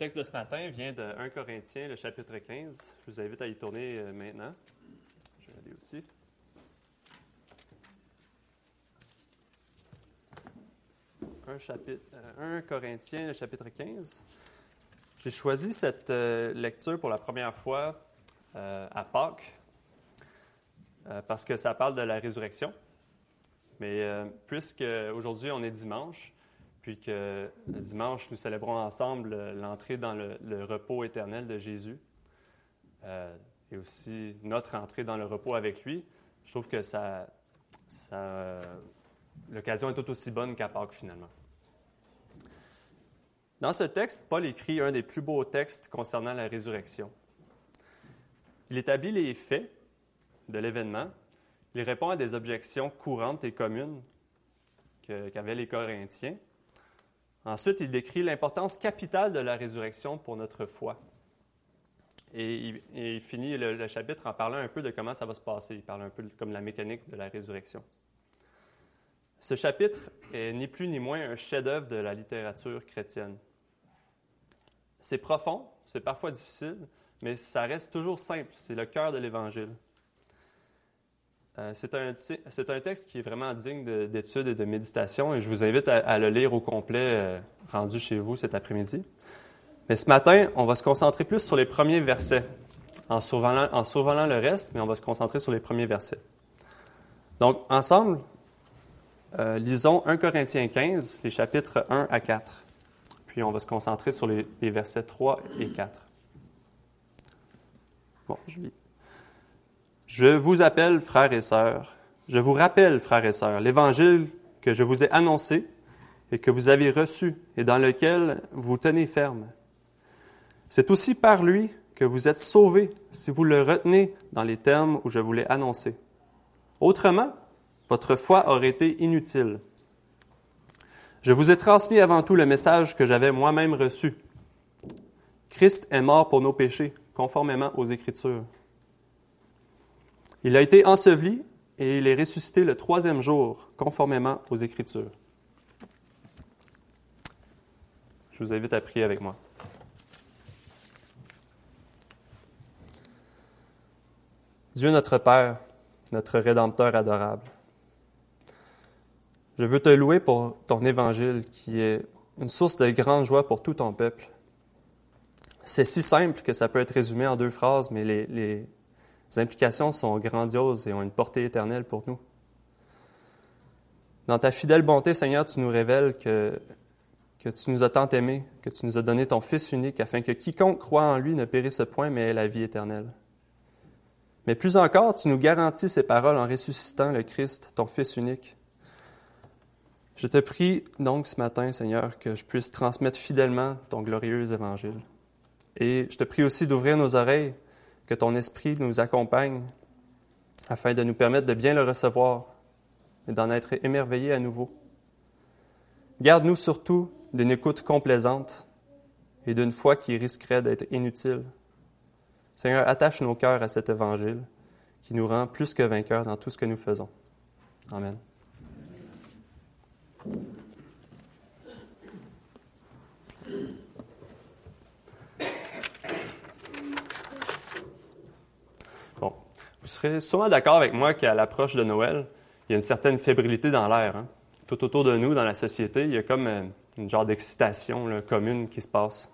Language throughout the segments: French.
texte de ce matin vient de 1 Corinthiens, le chapitre 15. Je vous invite à y tourner euh, maintenant. Je vais aller aussi. Un chapitre, 1 euh, Corinthiens, le chapitre 15. J'ai choisi cette euh, lecture pour la première fois à Pâques parce que ça parle de la résurrection. Mais puisque aujourd'hui on est dimanche, puis que le dimanche, nous célébrons ensemble l'entrée dans le, repos éternel de Jésus euh, et aussi notre entrée dans le repos avec lui. Je trouve que ça l'occasion est tout aussi bonne qu'à Pâques finalement. Dans ce texte, Paul écrit un des plus beaux textes concernant la résurrection. Il établit les faits de l'événement, il répond à des objections courantes et communes qu'avaient les Corinthiens, Ensuite, il décrit l'importance capitale de la résurrection pour notre foi. Et il, finit le, chapitre en parlant un peu de comment ça va se passer. Il parle un peu comme la mécanique de la résurrection. Ce chapitre est ni plus ni moins un chef-d'œuvre de la littérature chrétienne. C'est profond, c'est parfois difficile, mais ça reste toujours simple. C'est le cœur de l'Évangile. Euh, c'est un, texte qui est vraiment digne d'étude et de méditation et je vous invite à, le lire au complet euh, rendu chez vous cet après-midi. Mais ce matin, on va se concentrer plus sur les premiers versets, en survolant, le reste, mais on va se concentrer sur les premiers versets. Donc, ensemble, euh, lisons 1 Corinthiens 15, les chapitres 1 à 4. Puis on va se concentrer sur les, les versets 3 et 4. Bon, je lis. Je vous appelle, frères et sœurs, je vous rappelle, frères et sœurs, l'évangile que je vous ai annoncé et que vous avez reçu et dans lequel vous tenez ferme. C'est aussi par lui que vous êtes sauvés si vous le retenez dans les termes où je vous l'ai annoncé. Autrement, votre foi aurait été inutile. Je vous ai transmis avant tout le message que j'avais moi-même reçu. Christ est mort pour nos péchés, conformément aux Écritures. Il a été enseveli et il est ressuscité le troisième jour, conformément aux Écritures. Je vous invite à prier avec moi. Dieu notre Père, notre Rédempteur adorable, je veux te louer pour ton évangile qui est une source de grande joie pour tout ton peuple. C'est si simple que ça peut être résumé en deux phrases, mais les, les, les implications sont grandioses et ont une portée éternelle pour nous. Dans ta fidèle bonté, Seigneur, tu nous révèles que, que tu nous as tant aimés, que tu nous as donné ton Fils unique, afin que quiconque croit en lui ne périsse point, mais ait la vie éternelle. Mais plus encore, tu nous garantis ces paroles en ressuscitant le Christ, ton Fils unique. Je te prie donc ce matin, Seigneur, que je puisse transmettre fidèlement ton glorieux évangile. Et je te prie aussi d'ouvrir nos oreilles que ton esprit nous accompagne afin de nous permettre de bien le recevoir et d'en être émerveillés à nouveau. Garde-nous surtout d'une écoute complaisante et d'une foi qui risquerait d'être inutile. Seigneur, attache nos cœurs à cet évangile qui nous rend plus que vainqueurs dans tout ce que nous faisons. Amen. Vous serez sûrement d'accord avec moi qu'à l'approche de Noël, il y a une certaine fébrilité dans l'air. Hein. Tout autour de nous, dans la société, il y a comme euh, une genre d'excitation commune qui se passe.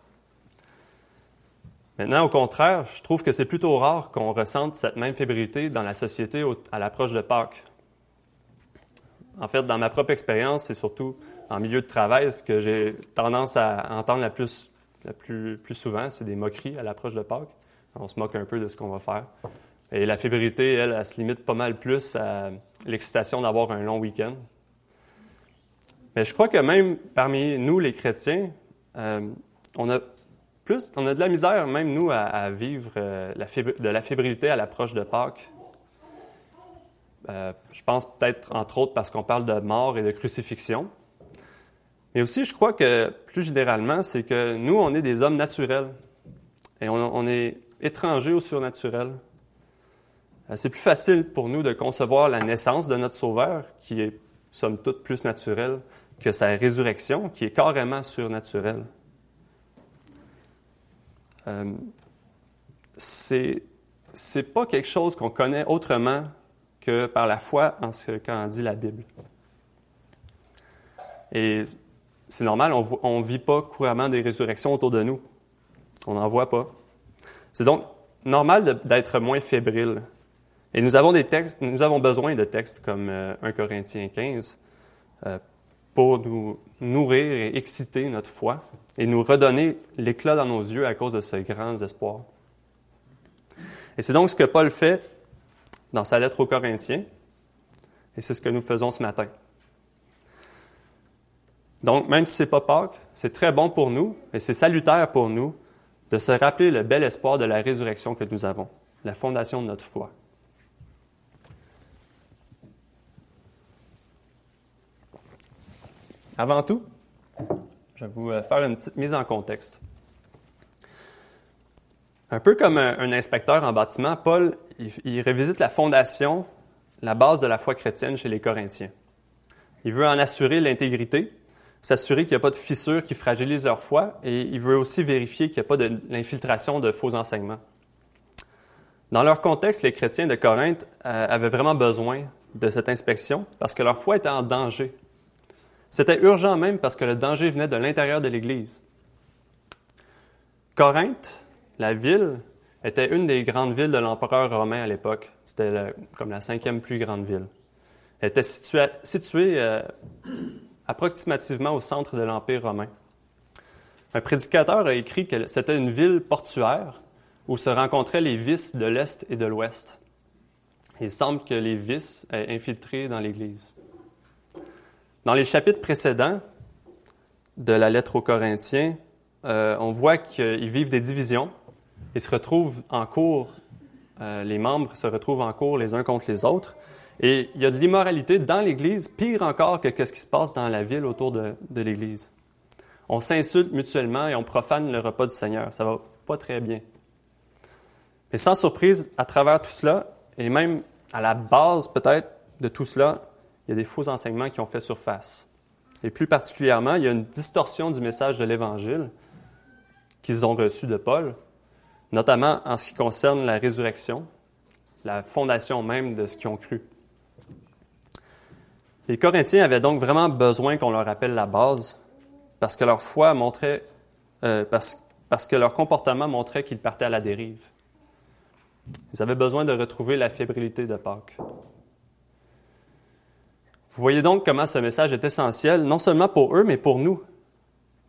Maintenant, au contraire, je trouve que c'est plutôt rare qu'on ressente cette même fébrilité dans la société à l'approche de Pâques. En fait, dans ma propre expérience, et surtout en milieu de travail, ce que j'ai tendance à entendre la plus, plus, plus souvent, c'est des moqueries à l'approche de Pâques. On se moque un peu de ce qu'on va faire. Et la fébrilité, elle, elle, se limite pas mal plus à l'excitation d'avoir un long week-end. Mais je crois que même parmi nous, les chrétiens, euh, on a plus, on a de la misère, même nous, à, vivre euh, de la fébrilité à l'approche de Pâques. Euh, je pense peut-être, entre autres, parce qu'on parle de mort et de crucifixion. Mais aussi, je crois que plus généralement, c'est que nous, on est des hommes naturels. Et on est étrangers au surnaturel. Euh, c'est plus facile pour nous de concevoir la naissance de notre Sauveur, qui est, somme toute, plus naturelle, que sa résurrection, qui est carrément surnaturelle. euh, c'est pas quelque chose qu'on connaît autrement que par la foi en ce qu'en dit la Bible. Et c'est normal, on ne vit pas couramment des résurrections autour de nous. On n'en voit pas. C'est donc normal d'être moins fébrile. Et nous avons, besoin de textes comme 1 euh, Corinthiens 15 euh, pour nous nourrir et exciter notre foi et nous redonner l'éclat dans nos yeux à cause de ce grand espoir. Et c'est donc ce que Paul fait dans sa lettre aux Corinthiens, et c'est ce que nous faisons ce matin. Donc, même si ce n'est pas Pâques, c'est très bon pour nous, et c'est salutaire pour nous de se rappeler le bel espoir de la résurrection que nous avons, la fondation de notre foi. Avant tout, je vais vous euh, faire une petite mise en contexte. Un peu comme un, inspecteur en bâtiment, Paul, il, révisite la fondation, la base de la foi chrétienne chez les Corinthiens. Il veut en assurer l'intégrité, s'assurer qu'il n'y a pas de fissures qui fragilisent leur foi, et il veut aussi vérifier qu'il n'y a pas de l'infiltration de faux enseignements. Dans leur contexte, les chrétiens de Corinthe euh, avaient vraiment besoin de cette inspection parce que leur foi était en danger. C'était urgent même parce que le danger venait de l'intérieur de l'Église. Corinthe, la ville était une des grandes villes de l'empereur romain à l'époque. C'était comme la cinquième plus grande ville. Elle était située, euh, approximativement au centre de l'Empire romain. Un prédicateur a écrit que c'était une ville portuaire où se rencontraient les vices de l'Est et de l'Ouest. Il semble que les vices aient infiltré dans l'Église. Dans les chapitres précédents de la lettre aux Corinthiens, euh, on voit qu'ils vivent des divisions ils se retrouvent en cours, euh, les membres se retrouvent en cours les uns contre les autres. Et il y a de l'immoralité dans l'Église, pire encore que, ce qui se passe dans la ville autour de, l'Église. On s'insulte mutuellement et on profane le repas du Seigneur. Ça va pas très bien. Mais sans surprise, à travers tout cela, et même à la base peut-être de tout cela, il y a des faux enseignements qui ont fait surface. Et plus particulièrement, il y a une distorsion du message de l'Évangile qu'ils ont reçu de Paul, notamment en ce qui concerne la résurrection, la fondation même de ce qu'ils ont cru. Les Corinthiens avaient donc vraiment besoin qu'on leur rappelle la base, parce que leur foi montrait, euh, parce, parce que leur comportement montrait qu'ils partaient à la dérive. Ils avaient besoin de retrouver la fébrilité de Pâques. Vous voyez donc comment ce message est essentiel, non seulement pour eux, mais pour nous,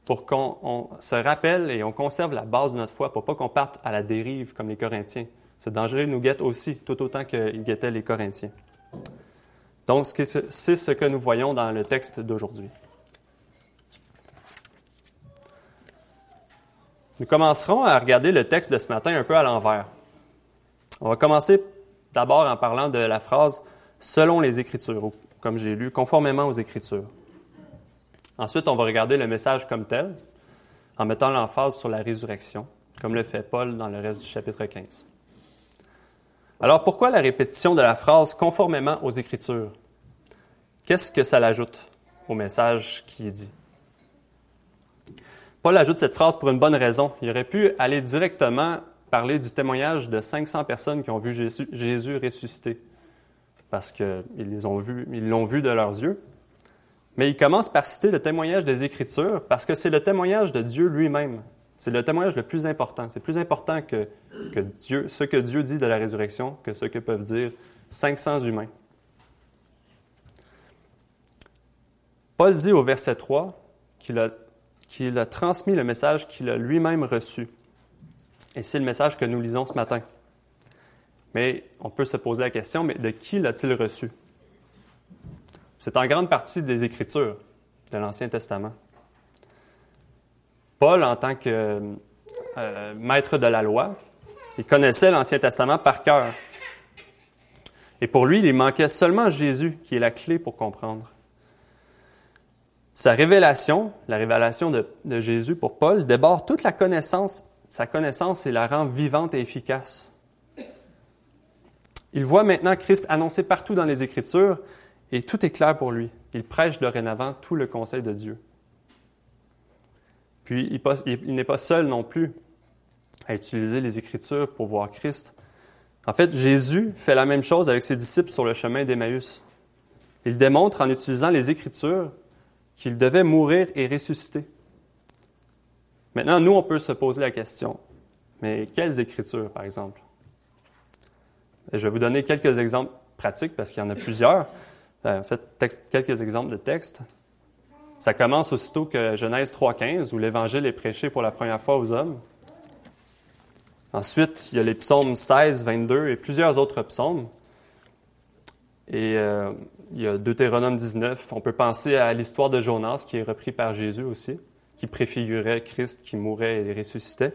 pour qu'on se rappelle et on conserve la base de notre foi, pour pas qu'on parte à la dérive comme les Corinthiens. Ce danger nous guette aussi, tout autant qu'il guettait les Corinthiens. Donc, c'est ce que nous voyons dans le texte d'aujourd'hui. Nous commencerons à regarder le texte de ce matin un peu à l'envers. On va commencer d'abord en parlant de la phrase selon les Écritures, comme j'ai lu, conformément aux Écritures. Ensuite, on va regarder le message comme tel, en mettant l'emphase sur la résurrection, comme le fait Paul dans le reste du chapitre 15. Alors, pourquoi la répétition de la phrase conformément aux Écritures? Qu'est-ce que ça l'ajoute au message qui est dit? Paul ajoute cette phrase pour une bonne raison. Il aurait pu aller directement parler du témoignage de 500 personnes qui ont vu Jésus, Jésus ressuscité, parce qu'ils l'ont vu, de leurs yeux. Mais il commence par citer le témoignage des Écritures parce que c'est le témoignage de Dieu lui-même. C'est le témoignage le plus important. C'est plus important que, ce que Dieu dit de la résurrection que ce que peuvent dire 500 humains. Paul dit au verset 3 qu'il a, qu'il a transmis le message qu'il a lui-même reçu. Et c'est le message que nous lisons ce matin. Mais on peut se poser la question, mais de qui l'a-t-il reçu? C'est en grande partie des Écritures de l'Ancien Testament. Paul, en tant que euh, maître de la loi, il connaissait l'Ancien Testament par cœur. Et pour lui, il manquait seulement Jésus, qui est la clé pour comprendre. Sa révélation, la révélation de, de Jésus pour Paul, déborde toute la connaissance, sa connaissance et la rend vivante et efficace. Il voit maintenant Christ annoncé partout dans les Écritures et tout est clair pour lui. Il prêche dorénavant tout le conseil de Dieu. Puis il, n'est pas seul non plus. à utiliser les Écritures pour voir Christ. En fait, Jésus fait la même chose avec ses disciples sur le chemin d'Emmaüs. Il démontre en utilisant les Écritures qu'il devait mourir et ressusciter. Maintenant, nous, on peut se poser la question, mais quelles Écritures, par exemple? Je vais vous donner quelques exemples pratiques parce qu'il y en a plusieurs. Euh, en fait, quelques exemples de textes. Ça commence aussitôt que Genèse 3.15, où l'Évangile est prêché pour la première fois aux hommes. Ensuite, il y a les psaumes 16, 22 et plusieurs autres psaumes. Et euh, il y a Deutéronome 19. On peut penser à l'histoire de Jonas, qui est repris par Jésus aussi, qui préfigurait Christ qui mourait et ressuscitait.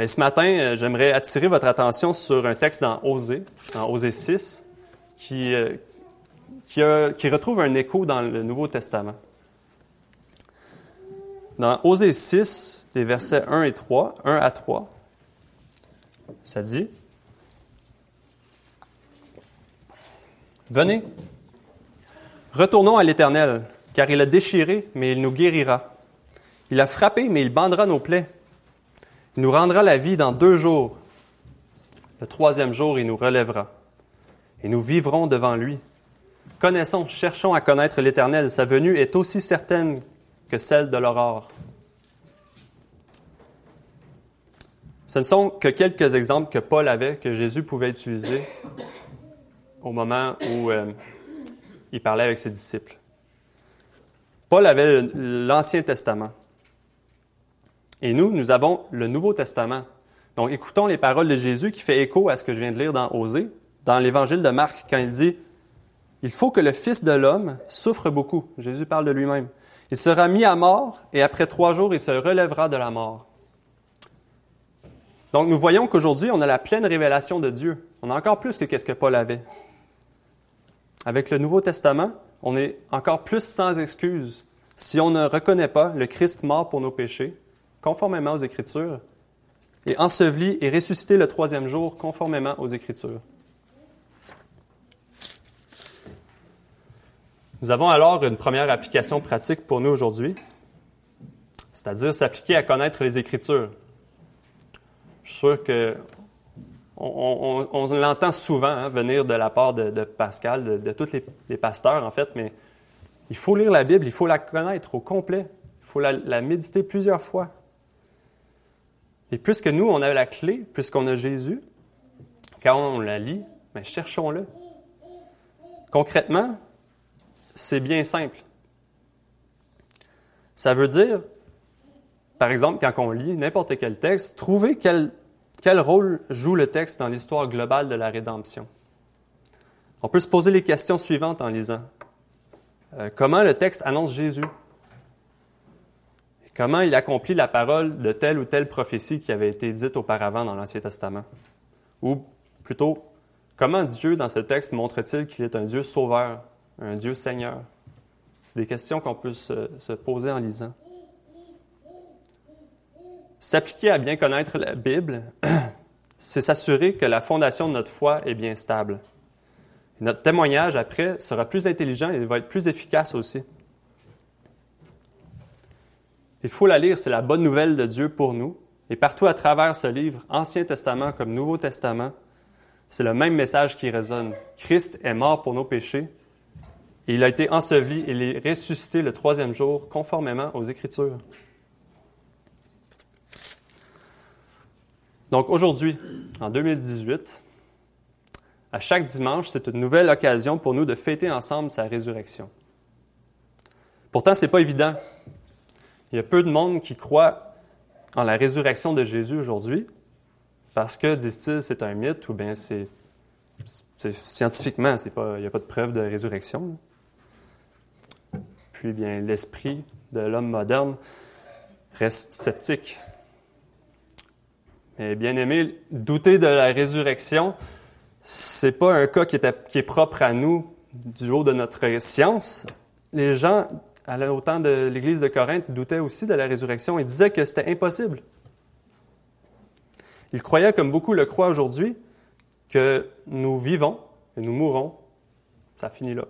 Mais ce matin, euh, j'aimerais attirer votre attention sur un texte dans Osée, dans Osée 6, qui, euh, qui, retrouve un écho dans le Nouveau Testament. Dans Osée 6, les versets 1 et 3, 1 à 3, ça dit Venez, retournons à l'Éternel, car il a déchiré, mais il nous guérira. Il a frappé, mais il bandera nos plaies. Il nous rendra la vie dans deux jours. Le troisième jour, il nous relèvera. Et nous vivrons devant lui. Connaissons, cherchons à connaître l'Éternel. Sa venue est aussi certaine que celle de l'aurore. Ce ne sont que quelques exemples que Paul avait, que Jésus pouvait utiliser au moment où euh, il parlait avec ses disciples. Paul avait l'Ancien Testament. Et nous, nous avons le Nouveau Testament. Donc écoutons les paroles de Jésus qui fait écho à ce que je viens de lire dans Osée, dans l'Évangile de Marc, quand il dit il faut que le Fils de l'homme souffre beaucoup. Jésus parle de lui-même. Il sera mis à mort et après trois jours, il se relèvera de la mort. Donc nous voyons qu'aujourd'hui, on a la pleine révélation de Dieu. On a encore plus que ce que Paul avait. Avec le Nouveau Testament, on est encore plus sans excuse si on ne reconnaît pas le Christ mort pour nos péchés, conformément aux Écritures, et enseveli et ressuscité le troisième jour, conformément aux Écritures. Nous avons alors une première application pratique pour nous aujourd'hui, c'est-à-dire s'appliquer à connaître les Écritures. Je suis sûr que on, l'entend souvent hein, venir de la part de, Pascal, de, tous les, pasteurs en fait, mais il faut lire la Bible, il faut la connaître au complet, il faut la, méditer plusieurs fois. Et puisque nous, on a la clé, puisqu'on a Jésus, quand on la lit, mais cherchons-le. Concrètement, c'est bien simple. Ça veut dire, par exemple, quand on lit n'importe quel texte, trouver quel, quel rôle joue le texte dans l'histoire globale de la rédemption. On peut se poser les questions suivantes en lisant. Euh, comment le texte annonce Jésus? Comment il accomplit la parole de telle ou telle prophétie qui avait été dite auparavant dans l'Ancien Testament? Ou plutôt, comment Dieu, dans ce texte, montre-t-il qu'il est un Dieu sauveur, un Dieu Seigneur? C'est des questions qu'on peut se, poser en lisant. S'appliquer à bien connaître la Bible, c'est s'assurer que la fondation de notre foi est bien stable. notre témoignage après sera plus intelligent et va être plus efficace aussi. Il faut la lire, c'est la bonne nouvelle de Dieu pour nous. Et partout à travers ce livre, Ancien Testament comme Nouveau Testament, c'est le même message qui résonne. Christ est mort pour nos péchés il a été enseveli et il est ressuscité le troisième jour, conformément aux Écritures. Donc aujourd'hui, en 2018, à chaque dimanche, c'est une nouvelle occasion pour nous de fêter ensemble sa résurrection. Pourtant, ce n'est pas évident. Il y a peu de monde qui croit en la résurrection de Jésus aujourd'hui parce que, disent-ils, c'est un mythe ou bien c'est, scientifiquement, il n'y a pas de preuve de résurrection puis bien l'esprit de l'homme moderne reste sceptique. Mais bien aimé, douter de la résurrection, c'est pas un cas qui est, qui est, propre à nous du haut de notre science. Les gens, au temps de l'Église de Corinthe, doutaient aussi de la résurrection et disaient que c'était impossible. Ils croyaient, comme beaucoup le croient aujourd'hui, que nous vivons et nous mourrons. Ça finit là.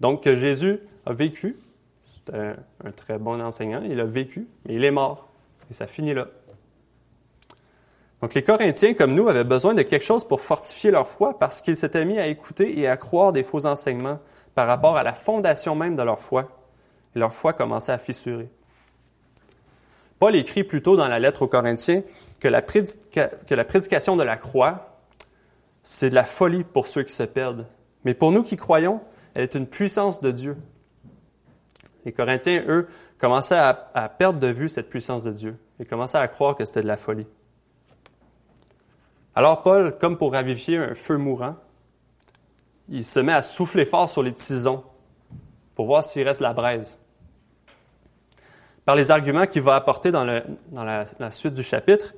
Donc que Jésus a vécu, un, très bon enseignant. Il a vécu, mais il est mort. Et ça finit là. Donc les Corinthiens, comme nous, avaient besoin de quelque chose pour fortifier leur foi parce qu'ils s'étaient mis à écouter et à croire des faux enseignements par rapport à la fondation même de leur foi. Et leur foi commençait à fissurer. Paul écrit plutôt dans la lettre aux Corinthiens que la, prédication de la croix, c'est de la folie pour ceux qui se perdent. Mais pour nous qui croyons, elle est une puissance de Dieu. Les Corinthiens, eux, commençaient à, perdre de vue cette puissance de Dieu et commençaient à croire que c'était de la folie. Alors Paul, comme pour ravifier un feu mourant, il se met à souffler fort sur les tisons pour voir s'il reste la braise. Par les arguments qu'il va apporter dans, la, suite du chapitre,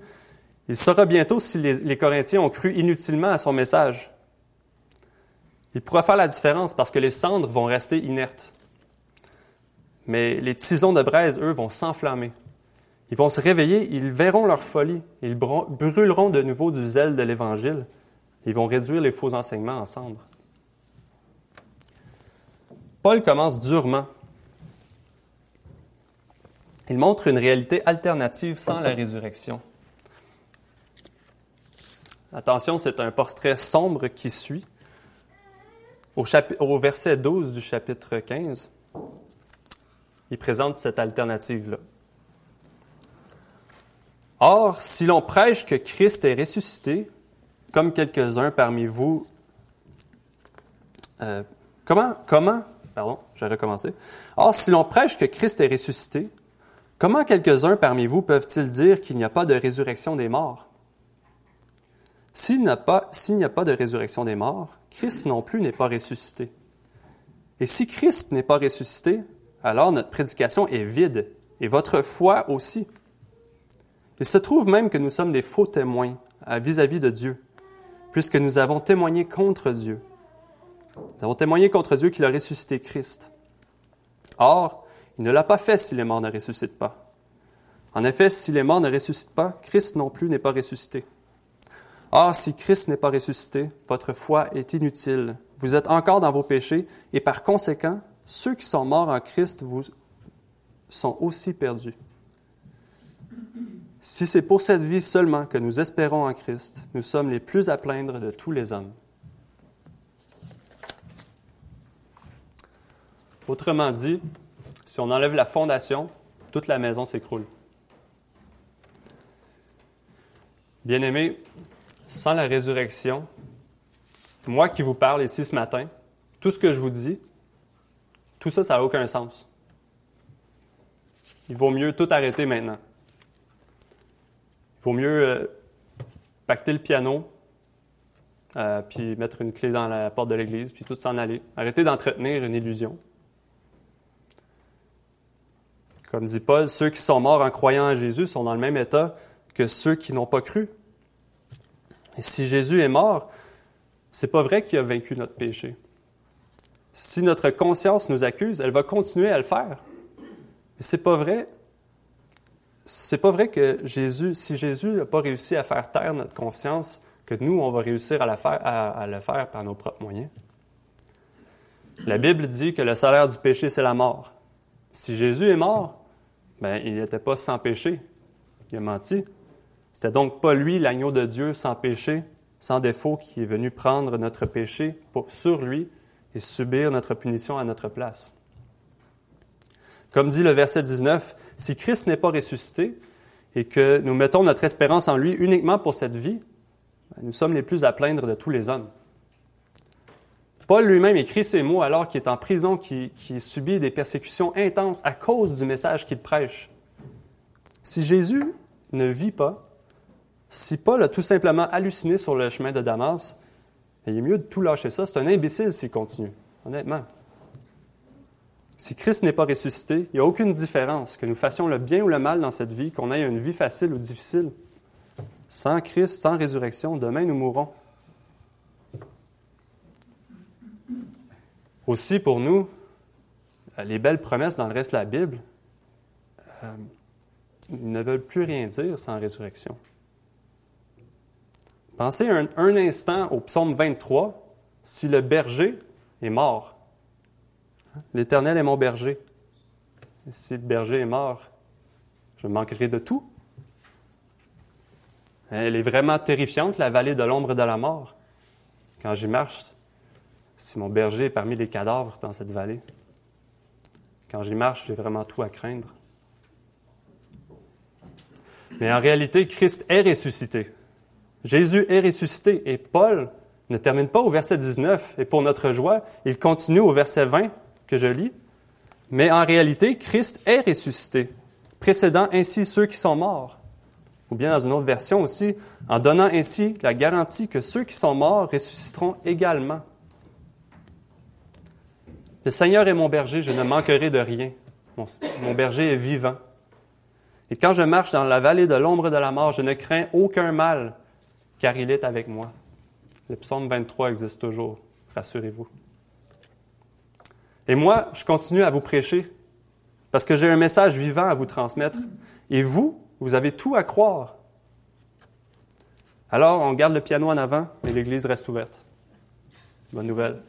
il saura bientôt si les Corinthiens ont cru inutilement à son message. Il pourra faire la différence parce que les cendres vont rester inertes. Mais les tisons de braise, eux, vont s'enflammer. Ils vont se réveiller, ils verront leur folie, ils brûleront de nouveau du zèle de l'Évangile. Ils vont réduire les faux enseignements en cendres. Paul commence durement. Il montre une réalité alternative sans la résurrection. Attention, c'est un portrait sombre qui suit. Au, verset 12 du chapitre 15, il présente cette alternative-là. Or, si l'on prêche que Christ est ressuscité, comme quelques-uns parmi vous, euh, comment, comment, pardon, je vais recommencer. Or, si l'on prêche que Christ est ressuscité, comment quelques-uns parmi vous peuvent-ils dire qu'il n'y a pas de résurrection des morts? S'il n'y a, pas, de résurrection des morts, Christ non plus n'est pas ressuscité. Et si Christ n'est pas ressuscité, alors notre prédication est vide, et votre foi aussi. Il se trouve même que nous sommes des faux témoins vis-à-vis de Dieu, puisque nous avons témoigné contre Dieu. Nous avons témoigné contre Dieu qu'il a ressuscité Christ. Or, il ne l'a pas fait si les morts ne ressuscitent pas. En effet, si les morts ne ressuscitent pas, Christ non plus n'est pas ressuscité. Or, si Christ n'est pas ressuscité, votre foi est inutile. Vous êtes encore dans vos péchés et par conséquent, ceux qui sont morts en Christ sont aussi perdus. Si c'est pour cette vie seulement que nous espérons en Christ, nous sommes les plus à plaindre de tous les hommes. Autrement dit, si on enlève la fondation, toute la maison s'écroule. Bien-aimés, sans la résurrection, moi qui vous parle ici ce matin, tout ce que je vous dis, tout ça, ça n'a aucun sens. Il vaut mieux tout arrêter maintenant. Il vaut mieux euh, pacter le piano, euh, puis mettre une clé dans la porte de l'église, puis tout s'en aller. Arrêtez d'entretenir une illusion. Comme dit Paul, ceux qui sont morts en croyant en Jésus sont dans le même état que ceux qui n'ont pas cru. Et si Jésus est mort, c'est pas vrai qu'il a vaincu notre péché. Si notre conscience nous accuse, elle va continuer à le faire. Mais c'est pas vrai. C'est pas vrai que Jésus, si Jésus n'a pas réussi à faire taire notre conscience, que nous, on va réussir à, le faire par nos propres moyens. La Bible dit que le salaire du péché, c'est la mort. Si Jésus est mort, ben, il n'était pas sans péché. Il a menti. C'était donc pas lui, l'agneau de Dieu, sans péché, sans défaut, qui est venu prendre notre péché sur lui et subir notre punition à notre place. Comme dit le verset 19, si Christ n'est pas ressuscité et que nous mettons notre espérance en lui uniquement pour cette vie, ben, nous sommes les plus à plaindre de tous les hommes. Paul lui-même écrit ces mots alors qu'il est en prison, qui, qui subit des persécutions intenses à cause du message qu'il prêche. Si Jésus ne vit pas, si Paul a tout simplement halluciné sur le chemin de Damas, il est mieux de tout lâcher ça. C'est un imbécile s'il continue, honnêtement. Si Christ n'est pas ressuscité, il n'y a aucune différence que nous fassions le bien ou le mal dans cette vie, qu'on ait une vie facile ou difficile. Sans Christ, sans résurrection, demain nous mourrons. Aussi pour nous, les belles promesses dans le reste de la Bible euh, ne veulent plus rien dire sans résurrection. Pensez un, instant au psaume 23, si le berger est mort. L'Éternel est mon berger. si le berger est mort, je manquerai de tout. Elle est vraiment terrifiante, la vallée de l'ombre de la mort. Quand j'y marche, si mon berger est parmi les cadavres dans cette vallée, quand j'y marche, j'ai vraiment tout à craindre. Mais en réalité, Christ est ressuscité. Jésus est ressuscité. Et Paul ne termine pas au verset 19. Et pour notre joie, il continue au verset 20 que je lis. Mais en réalité, Christ est ressuscité, précédant ainsi ceux qui sont morts. Ou bien dans une autre version aussi, en donnant ainsi la garantie que ceux qui sont morts ressusciteront également. Le Seigneur est mon berger, je ne manquerai de rien. Mon, berger est vivant. Et quand je marche dans la vallée de l'ombre de la mort, je ne crains aucun mal, car il est avec moi. Le psaume 23 existe toujours, rassurez-vous. Et moi, je continue à vous prêcher parce que j'ai un message vivant à vous transmettre. Et vous, vous avez tout à croire. Alors, on garde le piano en avant et l'Église reste ouverte. Bonne nouvelle.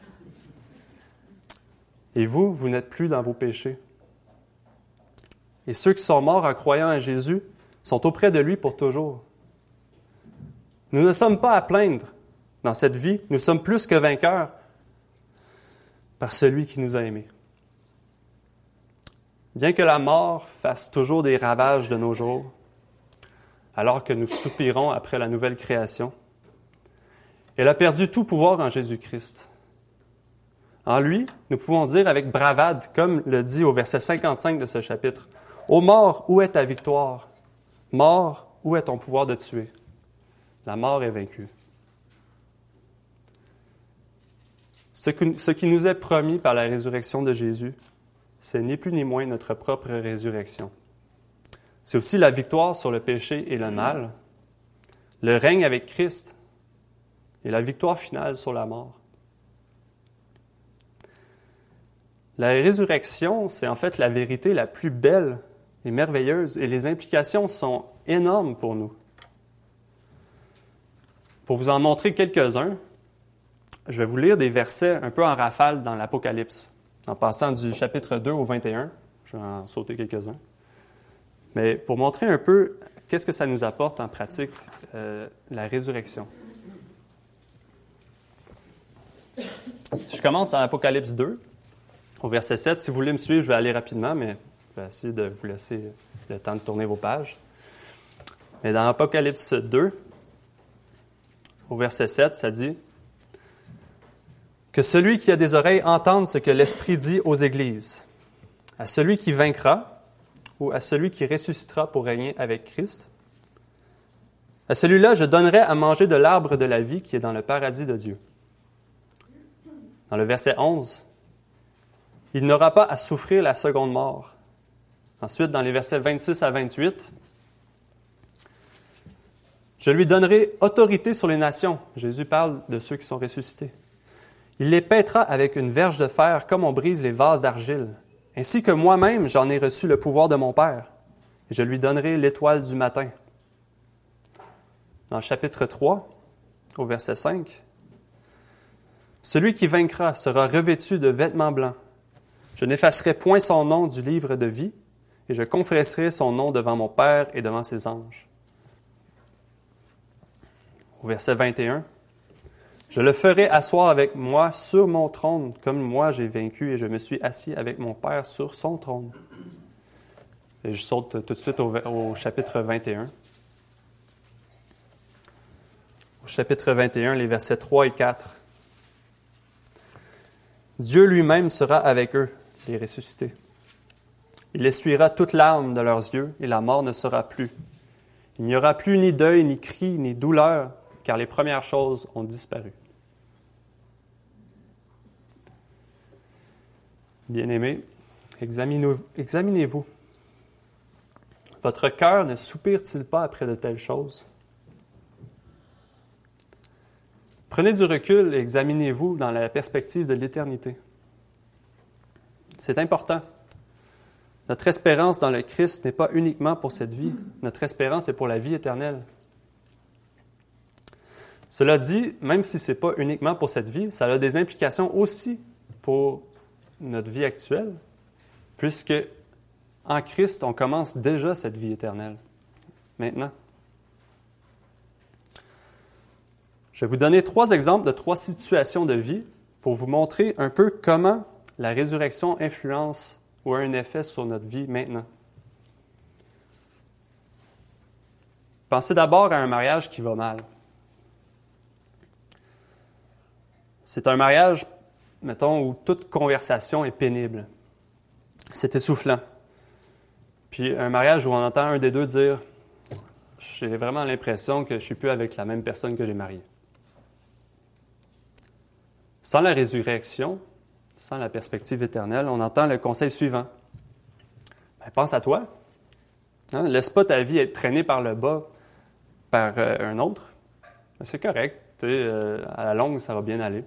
Et vous, vous n'êtes plus dans vos péchés. Et ceux qui sont morts en croyant en Jésus sont auprès de lui pour toujours. Nous ne sommes pas à plaindre dans cette vie, nous sommes plus que vainqueurs par celui qui nous a aimés. Bien que la mort fasse toujours des ravages de nos jours, alors que nous soupirons après la nouvelle création, elle a perdu tout pouvoir en Jésus-Christ. En lui, nous pouvons dire avec bravade, comme le dit au verset 55 de ce chapitre, Ô mort, où est ta victoire? Mort, où est ton pouvoir de tuer? La mort est vaincue. Ce, qui nous est promis par la résurrection de Jésus, c'est ni plus ni moins notre propre résurrection. C'est aussi la victoire sur le péché et le mal, le règne avec Christ et la victoire finale sur la mort. La résurrection, c'est en fait la vérité la plus belle et merveilleuse et les implications sont énormes pour nous. Pour vous en montrer quelques-uns, je vais vous lire des versets un peu en rafale dans l'Apocalypse, en passant du chapitre 2 au 21. Je vais en sauter quelques-uns. Mais pour montrer un peu qu'est-ce que ça nous apporte en pratique, euh, la résurrection. Je commence dans Apocalypse 2, au verset 7. Si vous voulez me suivre, je vais aller rapidement, mais je vais essayer de vous laisser le temps de tourner vos pages. Mais dans Apocalypse 2, au verset 7, ça dit que celui qui a des oreilles entende ce que l'Esprit dit aux églises. À celui qui vaincra, ou à celui qui ressuscitera pour régner avec Christ, à celui-là, je donnerai à manger de l'arbre de la vie qui est dans le paradis de Dieu. Dans le verset 11, il n'aura pas à souffrir la seconde mort. Ensuite, dans les versets 26 à 28, je lui donnerai autorité sur les nations. Jésus parle de ceux qui sont ressuscités. Il les pètera avec une verge de fer comme on brise les vases d'argile, ainsi que moi-même j'en ai reçu le pouvoir de mon Père, je lui donnerai l'étoile du matin. Dans le chapitre 3, au verset 5, Celui qui vaincra sera revêtu de vêtements blancs. Je n'effacerai point son nom du livre de vie, et je confesserai son nom devant mon Père et devant ses anges. Au verset 21, je le ferai asseoir avec moi sur mon trône, comme moi j'ai vaincu et je me suis assis avec mon Père sur son trône. Et je saute tout de suite au, chapitre 21. Au chapitre 21, les versets 3 et 4. Dieu lui-même sera avec eux, les ressuscités. Il essuiera toute larmes de leurs yeux et la mort ne sera plus. Il n'y aura plus ni deuil, ni cri, ni douleur, car les premières choses ont disparu. Bien-aimés, examinez-vous. Votre cœur ne soupire-t-il pas après de telles choses? Prenez du recul et examinez-vous dans la perspective de l'éternité. C'est important. Notre espérance dans le Christ n'est pas uniquement pour cette vie, notre espérance est pour la vie éternelle. Cela dit, même si ce n'est pas uniquement pour cette vie, ça a des implications aussi pour notre vie actuelle, puisque en Christ, on commence déjà cette vie éternelle, maintenant. Je vais vous donner trois exemples de trois situations de vie pour vous montrer un peu comment la résurrection influence ou a un effet sur notre vie maintenant. Pensez d'abord à un mariage qui va mal. C'est un mariage, mettons, où toute conversation est pénible. C'est essoufflant. Puis un mariage où on entend un des deux dire J'ai vraiment l'impression que je ne suis plus avec la même personne que j'ai mariée. Sans la résurrection, sans la perspective éternelle, on entend le conseil suivant. Ben, pense à toi. Hein? Laisse pas ta vie être traînée par le bas par euh, un autre. Ben, c'est correct. Euh, à la longue, ça va bien aller.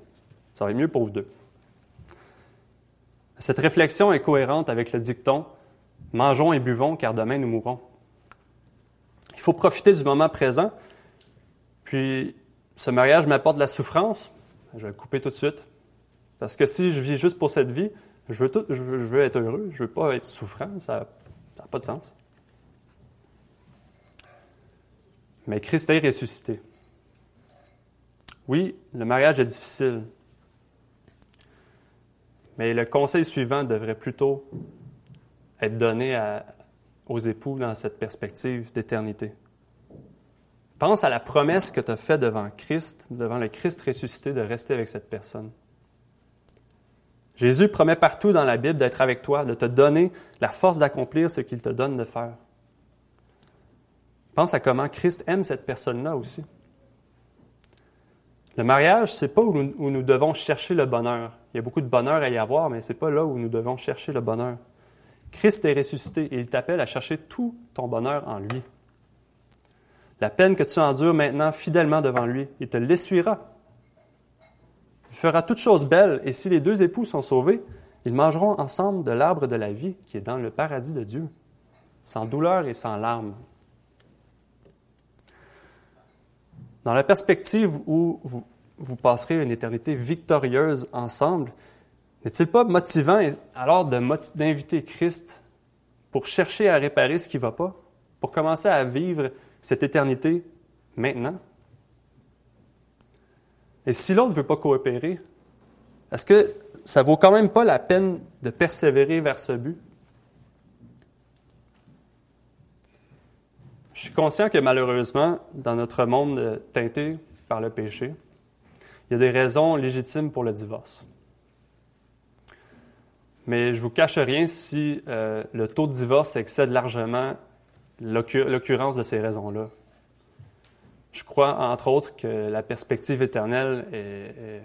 Ça va être mieux pour vous deux. Cette réflexion est cohérente avec le dicton Mangeons et buvons, car demain nous mourrons. Il faut profiter du moment présent. Puis, ce mariage m'apporte de la souffrance. Je vais le couper tout de suite. Parce que si je vis juste pour cette vie, je veux, être heureux, je ne veux pas être souffrant, ça n'a pas de sens. Mais Christ est ressuscité. Oui, le mariage est difficile. Mais le conseil suivant devrait plutôt être donné aux époux dans cette perspective d'éternité. Pense à la promesse que tu as faite devant Christ, devant le Christ ressuscité, de rester avec cette personne. Jésus promet partout dans la Bible d'être avec toi, de te donner la force d'accomplir ce qu'il te donne de faire. Pense à comment Christ aime cette personne-là aussi. Le mariage, ce n'est pas où nous, devons chercher le bonheur. Il y a beaucoup de bonheur à y avoir, mais ce n'est pas là où nous devons chercher le bonheur. Christ est ressuscité et il t'appelle à chercher tout ton bonheur en lui. La peine que tu endures maintenant fidèlement devant lui, il te l'essuiera il fera toutes choses belles, et si les deux époux sont sauvés, ils mangeront ensemble de l'arbre de la vie qui est dans le paradis de Dieu, sans douleur et sans larmes. Dans la perspective où vous, vous passerez une éternité victorieuse ensemble, n'est-il pas motivant alors d'inviter Christ pour chercher à réparer ce qui ne va pas, pour commencer à vivre cette éternité maintenant? Et si l'autre ne veut pas coopérer, est-ce que ça vaut quand même pas la peine de persévérer vers ce but? Je suis conscient que malheureusement, dans notre monde teinté par le péché, il y a des raisons légitimes pour le divorce. Mais je ne vous cache rien si euh, le taux de divorce excède largement l'occurrence de ces raisons-là. Je crois, entre autres, que la perspective éternelle est,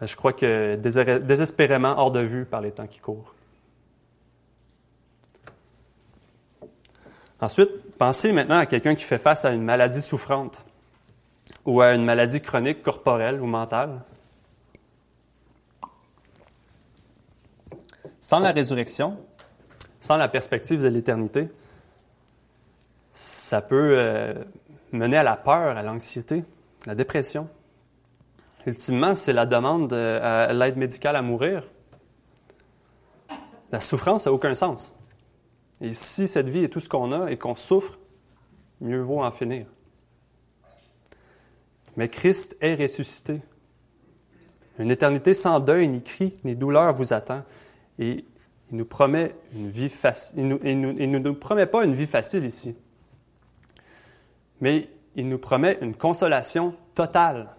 ben, je crois que désespérément hors de vue par les temps qui courent. Ensuite, pensez maintenant à quelqu'un qui fait face à une maladie souffrante ou à une maladie chronique corporelle ou mentale. Sans la résurrection, sans la perspective de l'éternité, ça peut euh, mener à la peur, à l'anxiété, à la dépression. Ultimement, c'est la demande à l'aide médicale à mourir. La souffrance n'a aucun sens. Et si cette vie est tout ce qu'on a et qu'on souffre, mieux vaut en finir. Mais Christ est ressuscité. Une éternité sans deuil, ni cri, ni douleur vous attend. Et il nous promet une vie facile. Il ne nous promet pas une vie facile ici mais il nous promet une consolation totale,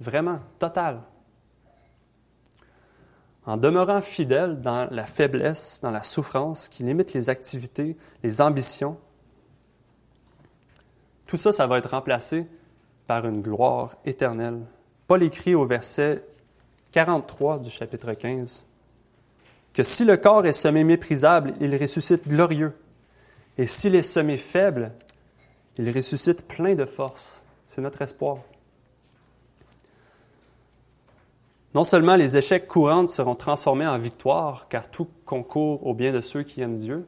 vraiment totale. En demeurant fidèle dans la faiblesse, dans la souffrance qui limite les activités, les ambitions, tout ça, ça va être remplacé par une gloire éternelle. Paul écrit au verset 43 du chapitre 15 que si le corps est semé méprisable, il ressuscite glorieux. Et s'il est semé faible, il ressuscite plein de force. C'est notre espoir. Non seulement les échecs courants seront transformés en victoire, car tout concourt au bien de ceux qui aiment Dieu,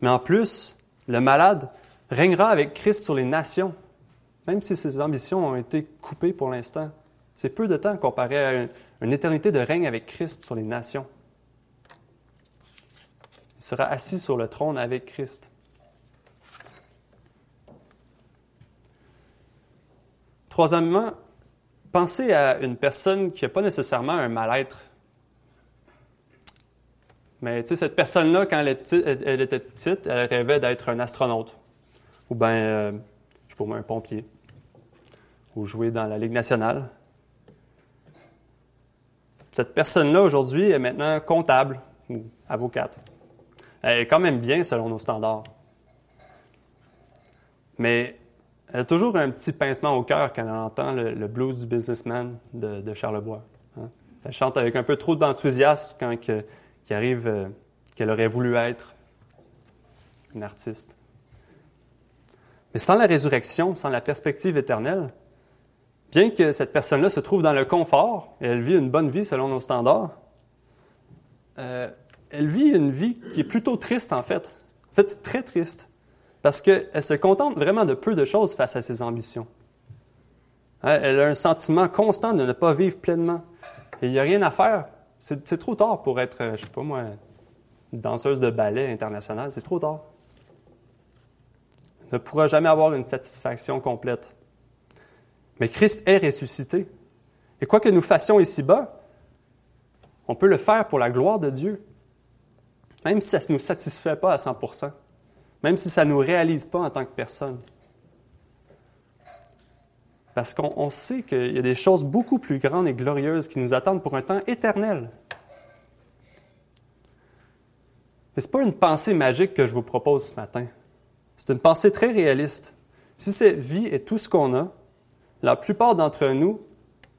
mais en plus, le malade régnera avec Christ sur les nations, même si ses ambitions ont été coupées pour l'instant. C'est peu de temps comparé à une, une éternité de règne avec Christ sur les nations. Il sera assis sur le trône avec Christ. Troisièmement, pensez à une personne qui n'a pas nécessairement un mal-être. Mais tu sais, cette personne-là, quand elle, était petite, elle rêvait d'être un astronaute. Ou bien, euh, je sais pas un pompier. Ou jouer dans la Ligue nationale. Cette personne-là, aujourd'hui, est maintenant comptable ou avocate. Elle est quand même bien selon nos standards. Mais elle a toujours un petit pincement au cœur quand elle entend le, blues du businessman de, Charlebois. Hein. Elle chante avec un peu trop d'enthousiasme quand que, arrive euh, qu'elle aurait voulu être une artiste. Mais sans la résurrection, sans la perspective éternelle, bien que cette personne-là se trouve dans le confort et elle vit une bonne vie selon nos standards, euh, elle vit une vie qui est plutôt triste en fait. En fait, c'est très triste parce qu'elle se contente vraiment de peu de choses face à ses ambitions. Hein, elle a un sentiment constant de ne pas vivre pleinement. Et il n'y a rien à faire. C'est trop tard pour être, je ne sais pas moi, une danseuse de ballet internationale. C'est trop tard. Elle ne pourra jamais avoir une satisfaction complète. Mais Christ est ressuscité. Et quoi que nous fassions ici-bas, on peut le faire pour la gloire de Dieu, même si ça ne nous satisfait pas à 100 même si ça ne nous réalise pas en tant que personne. Parce qu'on sait qu'il y a des choses beaucoup plus grandes et glorieuses qui nous attendent pour un temps éternel. Mais ce n'est pas une pensée magique que je vous propose ce matin. C'est une pensée très réaliste. Si cette vie est tout ce qu'on a, la plupart d'entre nous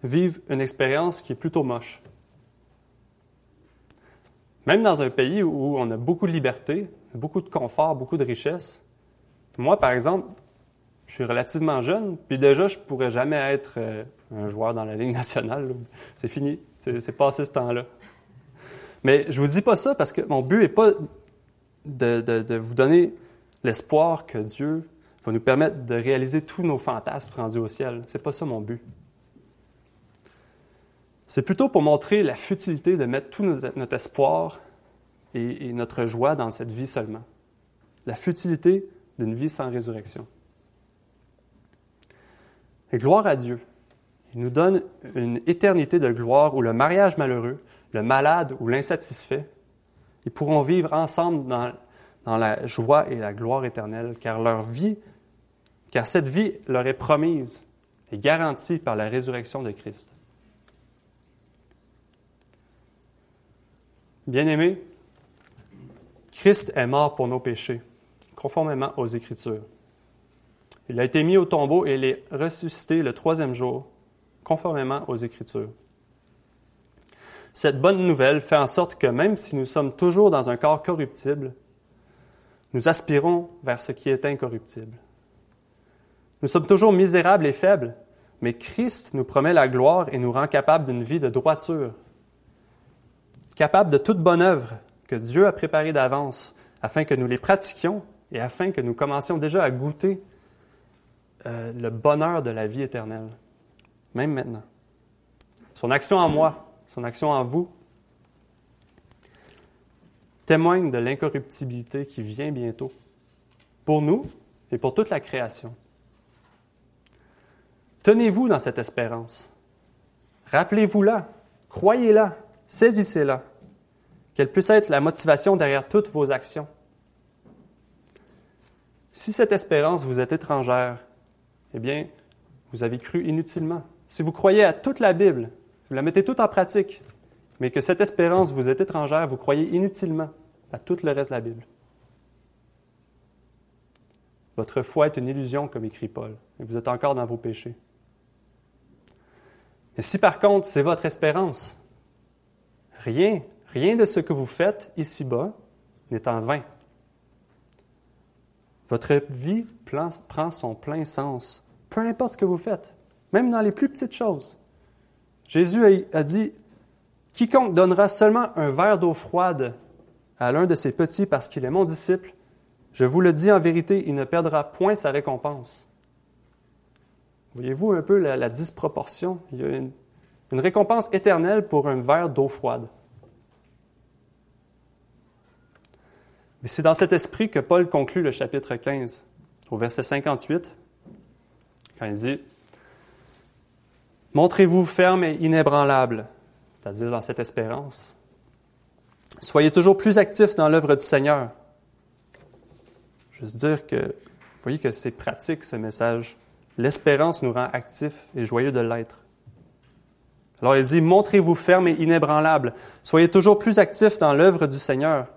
vivent une expérience qui est plutôt moche. Même dans un pays où on a beaucoup de liberté, beaucoup de confort, beaucoup de richesse, moi, par exemple, je suis relativement jeune, puis déjà, je ne pourrais jamais être euh, un joueur dans la Ligue nationale. C'est fini. C'est passé ce temps-là. Mais je ne vous dis pas ça parce que mon but n'est pas de, de, vous donner l'espoir que Dieu va nous permettre de réaliser tous nos fantasmes rendus au ciel. C'est pas ça mon but. C'est plutôt pour montrer la futilité de mettre tout notre espoir et, notre joie dans cette vie seulement. La futilité d'une vie sans résurrection. Et gloire à Dieu. Il nous donne une éternité de gloire où le mariage malheureux, le malade ou l'insatisfait, ils pourront vivre ensemble dans, dans la joie et la gloire éternelle, car leur vie, car cette vie leur est promise et garantie par la résurrection de Christ. Bien-aimés, Christ est mort pour nos péchés, conformément aux Écritures. Il a été mis au tombeau et il est ressuscité le troisième jour, conformément aux Écritures. Cette bonne nouvelle fait en sorte que même si nous sommes toujours dans un corps corruptible, nous aspirons vers ce qui est incorruptible. Nous sommes toujours misérables et faibles, mais Christ nous promet la gloire et nous rend capables d'une vie de droiture, capables de toute bonne œuvre que Dieu a préparée d'avance afin que nous les pratiquions et afin que nous commencions déjà à goûter euh, le bonheur de la vie éternelle, même maintenant. Son action en moi, son action en vous, témoigne de l'incorruptibilité qui vient bientôt, pour nous et pour toute la création. Tenez-vous dans cette espérance. Rappelez-vous-la, croyez-la, Saisissez-la, qu'elle puisse être la motivation derrière toutes vos actions. Si cette espérance vous est étrangère, eh bien, vous avez cru inutilement. Si vous croyez à toute la Bible, vous la mettez toute en pratique, mais que cette espérance vous est étrangère, vous croyez inutilement à tout le reste de la Bible. Votre foi est une illusion, comme écrit Paul, et vous êtes encore dans vos péchés. Mais si par contre c'est votre espérance, Rien, rien de ce que vous faites ici-bas n'est en vain. Votre vie prend son plein sens, peu importe ce que vous faites, même dans les plus petites choses. Jésus a dit, Quiconque donnera seulement un verre d'eau froide à l'un de ses petits parce qu'il est mon disciple, je vous le dis en vérité, il ne perdra point sa récompense. Voyez-vous un peu la, disproportion? Il y a une, récompense éternelle pour un verre d'eau froide. Mais c'est dans cet esprit que Paul conclut le chapitre 15, au verset 58, quand il dit Montrez-vous ferme et inébranlable, c'est-à-dire dans cette espérance. Soyez toujours plus actifs dans l'œuvre du Seigneur. Juste dire que, vous voyez que c'est pratique ce message. L'espérance nous rend actifs et joyeux de l'être. Alors il dit, montrez-vous ferme et inébranlable. Soyez toujours plus actifs dans l'œuvre du Seigneur,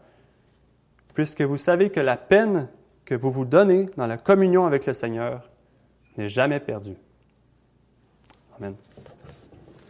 puisque vous savez que la peine que vous vous donnez dans la communion avec le Seigneur n'est jamais perdue. Amen.